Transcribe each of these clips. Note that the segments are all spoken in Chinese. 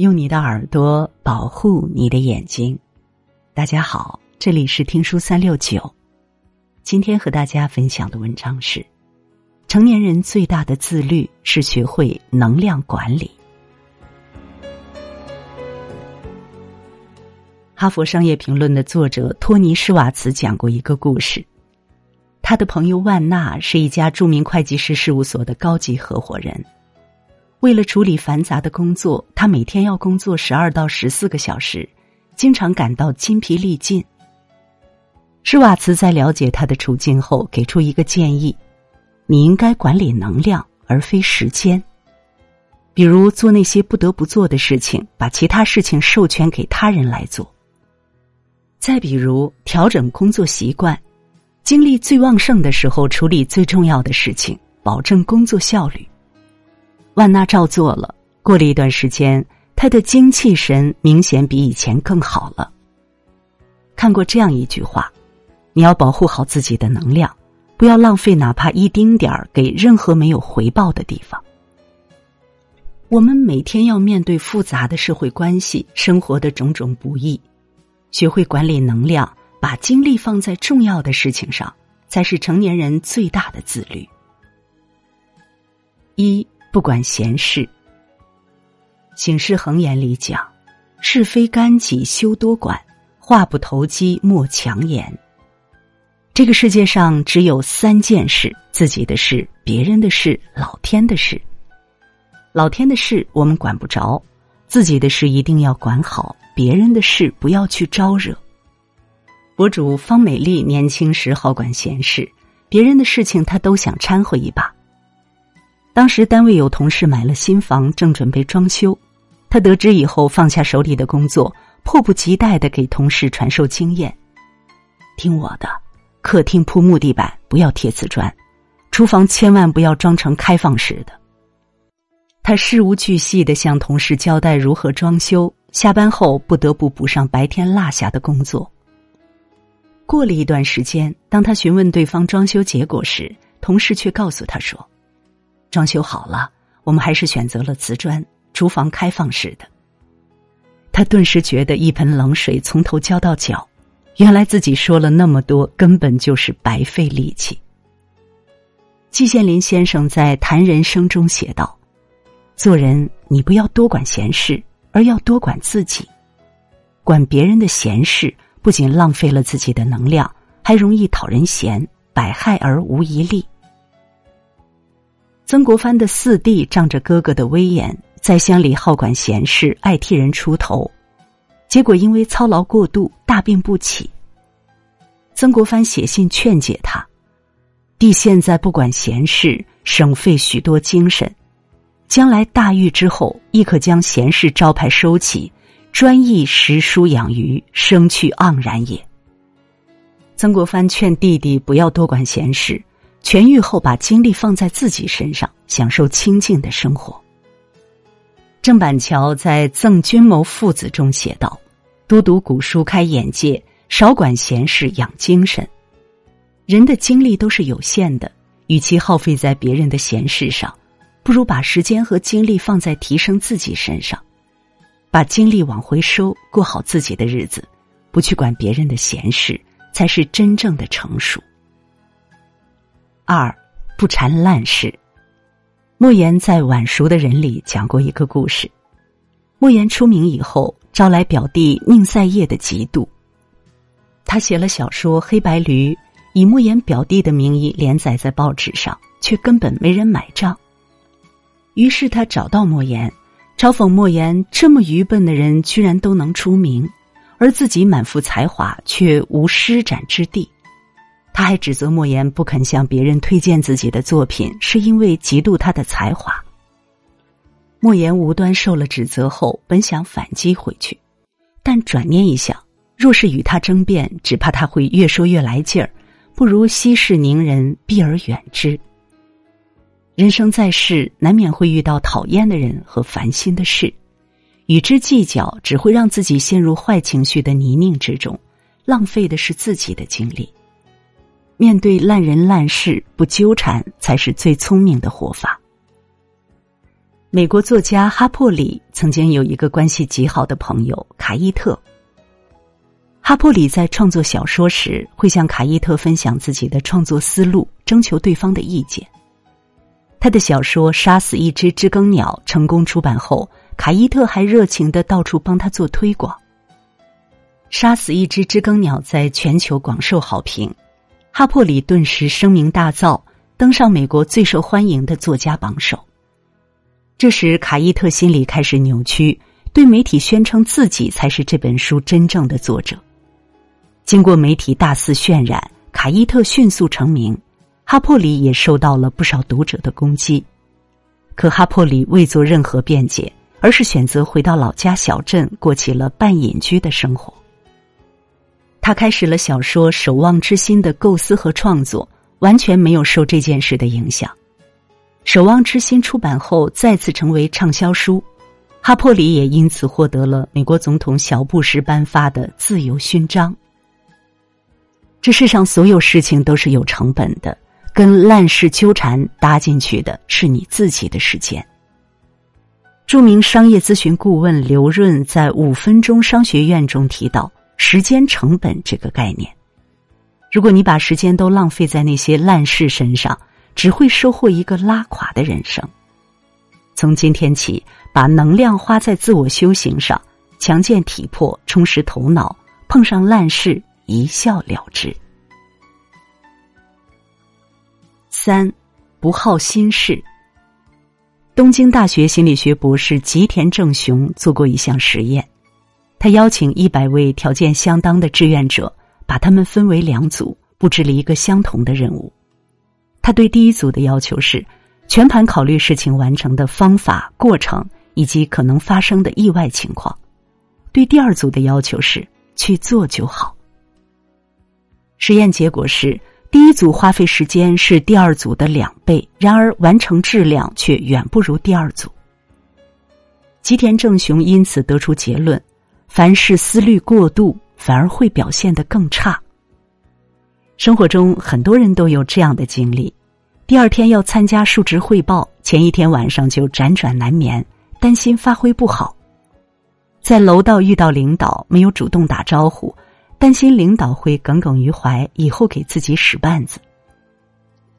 用你的耳朵保护你的眼睛。大家好，这里是听书三六九。今天和大家分享的文章是：成年人最大的自律是学会能量管理。哈佛商业评论的作者托尼·施瓦茨讲过一个故事。他的朋友万纳是一家著名会计师事务所的高级合伙人。为了处理繁杂的工作，他每天要工作十二到十四个小时，经常感到筋疲力尽。施瓦茨在了解他的处境后，给出一个建议：你应该管理能量而非时间，比如做那些不得不做的事情，把其他事情授权给他人来做；再比如调整工作习惯，精力最旺盛的时候处理最重要的事情，保证工作效率。万娜照做了。过了一段时间，他的精气神明显比以前更好了。看过这样一句话：“你要保护好自己的能量，不要浪费哪怕一丁点儿给任何没有回报的地方。”我们每天要面对复杂的社会关系、生活的种种不易，学会管理能量，把精力放在重要的事情上，才是成年人最大的自律。一。不管闲事，《醒世恒言》里讲：“是非干己休多管，话不投机莫强言。”这个世界上只有三件事：自己的事、别人的事、老天的事。老天的事我们管不着，自己的事一定要管好，别人的事不要去招惹。博主方美丽年轻时好管闲事，别人的事情她都想掺和一把。当时单位有同事买了新房，正准备装修。他得知以后，放下手里的工作，迫不及待的给同事传授经验：“听我的，客厅铺木地板，不要贴瓷砖；厨房千万不要装成开放式的。”他事无巨细的向同事交代如何装修。下班后不得不补上白天落下的工作。过了一段时间，当他询问对方装修结果时，同事却告诉他说。装修好了，我们还是选择了瓷砖，厨房开放式的。他顿时觉得一盆冷水从头浇到脚，原来自己说了那么多，根本就是白费力气。季羡林先生在《谈人生》中写道：“做人，你不要多管闲事，而要多管自己。管别人的闲事，不仅浪费了自己的能量，还容易讨人嫌，百害而无一利。”曾国藩的四弟仗着哥哥的威严，在乡里好管闲事，爱替人出头，结果因为操劳过度，大病不起。曾国藩写信劝解他：“弟现在不管闲事，省费许多精神，将来大狱之后，亦可将闲事招牌收起，专意识书养鱼，生趣盎然也。”曾国藩劝弟弟不要多管闲事。痊愈后，把精力放在自己身上，享受清静的生活。郑板桥在《赠君谋父子》中写道：“多读古书，开眼界；少管闲事，养精神。人的精力都是有限的，与其耗费在别人的闲事上，不如把时间和精力放在提升自己身上，把精力往回收，过好自己的日子，不去管别人的闲事，才是真正的成熟。”二，不缠烂事。莫言在《晚熟的人》里讲过一个故事。莫言出名以后，招来表弟宁赛叶的嫉妒。他写了小说《黑白驴》，以莫言表弟的名义连载在报纸上，却根本没人买账。于是他找到莫言，嘲讽莫言这么愚笨的人居然都能出名，而自己满腹才华却无施展之地。他还指责莫言不肯向别人推荐自己的作品，是因为嫉妒他的才华。莫言无端受了指责后，本想反击回去，但转念一想，若是与他争辩，只怕他会越说越来劲儿，不如息事宁人，避而远之。人生在世，难免会遇到讨厌的人和烦心的事，与之计较，只会让自己陷入坏情绪的泥泞之中，浪费的是自己的精力。面对烂人烂事不纠缠，才是最聪明的活法。美国作家哈珀里曾经有一个关系极好的朋友卡伊特。哈珀里在创作小说时，会向卡伊特分享自己的创作思路，征求对方的意见。他的小说《杀死一只知更鸟》成功出版后，卡伊特还热情的到处帮他做推广。《杀死一只知更鸟》在全球广受好评，哈珀里顿时声名大噪，登上美国最受欢迎的作家榜首。这时，卡伊特心里开始扭曲，对媒体宣称自己才是这本书真正的作者。经过媒体大肆渲染，卡伊特迅速成名，哈珀里也受到了不少读者的攻击。可哈珀里未做任何辩解，而是选择回到老家小镇，过起了半隐居的生活。他开始了小说《守望之心》的构思和创作，完全没有受这件事的影响。《守望之心》出版后，再次成为畅销书，哈珀里也因此获得了美国总统小布什颁发的自由勋章。这世上所有事情都是有成本的，跟烂事纠缠搭进去的是你自己的时间。著名商业咨询顾问刘润在《五分钟商学院》中提到“时间成本”这个概念。如果你把时间都浪费在那些烂事身上，只会收获一个拉垮的人生。从今天起，把能量花在自我修行上，强健体魄，充实头脑。碰上烂事，一笑了之。三，不好心事。东京大学心理学博士吉田正雄做过一项实验，他邀请一百位条件相当的志愿者，把他们分为两组，布置了一个相同的任务。他对第一组的要求是，全盘考虑事情完成的方法、过程以及可能发生的意外情况；对第二组的要求是去做就好。实验结果是，第一组花费时间是第二组的两倍，然而完成质量却远不如第二组。吉田正雄因此得出结论：凡事思虑过度，反而会表现得更差。生活中很多人都有这样的经历：第二天要参加述职汇报，前一天晚上就辗转难眠，担心发挥不好；在楼道遇到领导，没有主动打招呼，担心领导会耿耿于怀，以后给自己使绊子；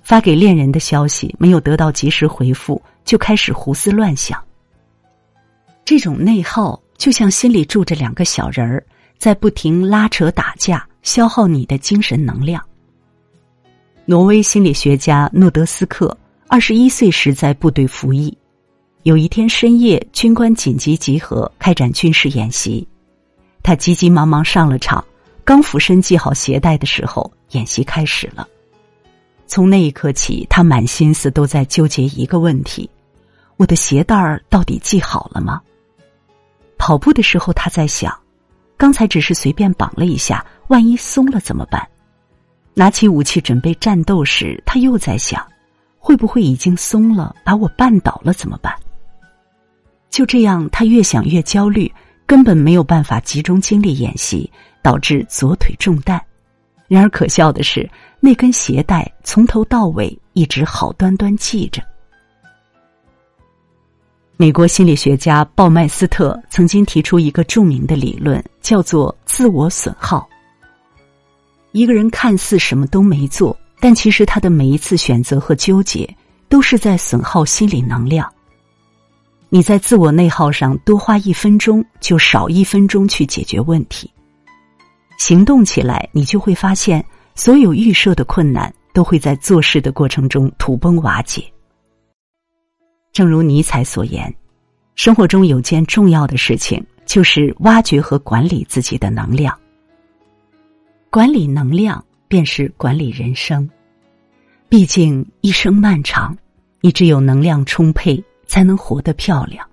发给恋人的消息没有得到及时回复，就开始胡思乱想。这种内耗就像心里住着两个小人儿，在不停拉扯打架。消耗你的精神能量。挪威心理学家诺德斯克二十一岁时在部队服役，有一天深夜，军官紧急集合开展军事演习，他急急忙忙上了场，刚俯身系好鞋带的时候，演习开始了。从那一刻起，他满心思都在纠结一个问题：我的鞋带儿到底系好了吗？跑步的时候，他在想。刚才只是随便绑了一下，万一松了怎么办？拿起武器准备战斗时，他又在想，会不会已经松了，把我绊倒了怎么办？就这样，他越想越焦虑，根本没有办法集中精力演习，导致左腿中弹。然而可笑的是，那根鞋带从头到尾一直好端端系着。美国心理学家鲍麦斯特曾经提出一个著名的理论，叫做自我损耗。一个人看似什么都没做，但其实他的每一次选择和纠结，都是在损耗心理能量。你在自我内耗上多花一分钟，就少一分钟去解决问题。行动起来，你就会发现，所有预设的困难都会在做事的过程中土崩瓦解。正如尼采所言，生活中有件重要的事情，就是挖掘和管理自己的能量。管理能量，便是管理人生。毕竟一生漫长，你只有能量充沛，才能活得漂亮。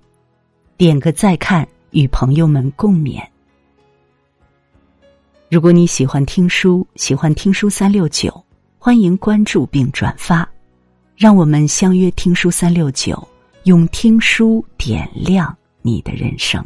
点个再看，与朋友们共勉。如果你喜欢听书，喜欢听书三六九，欢迎关注并转发，让我们相约听书三六九。用听书点亮你的人生。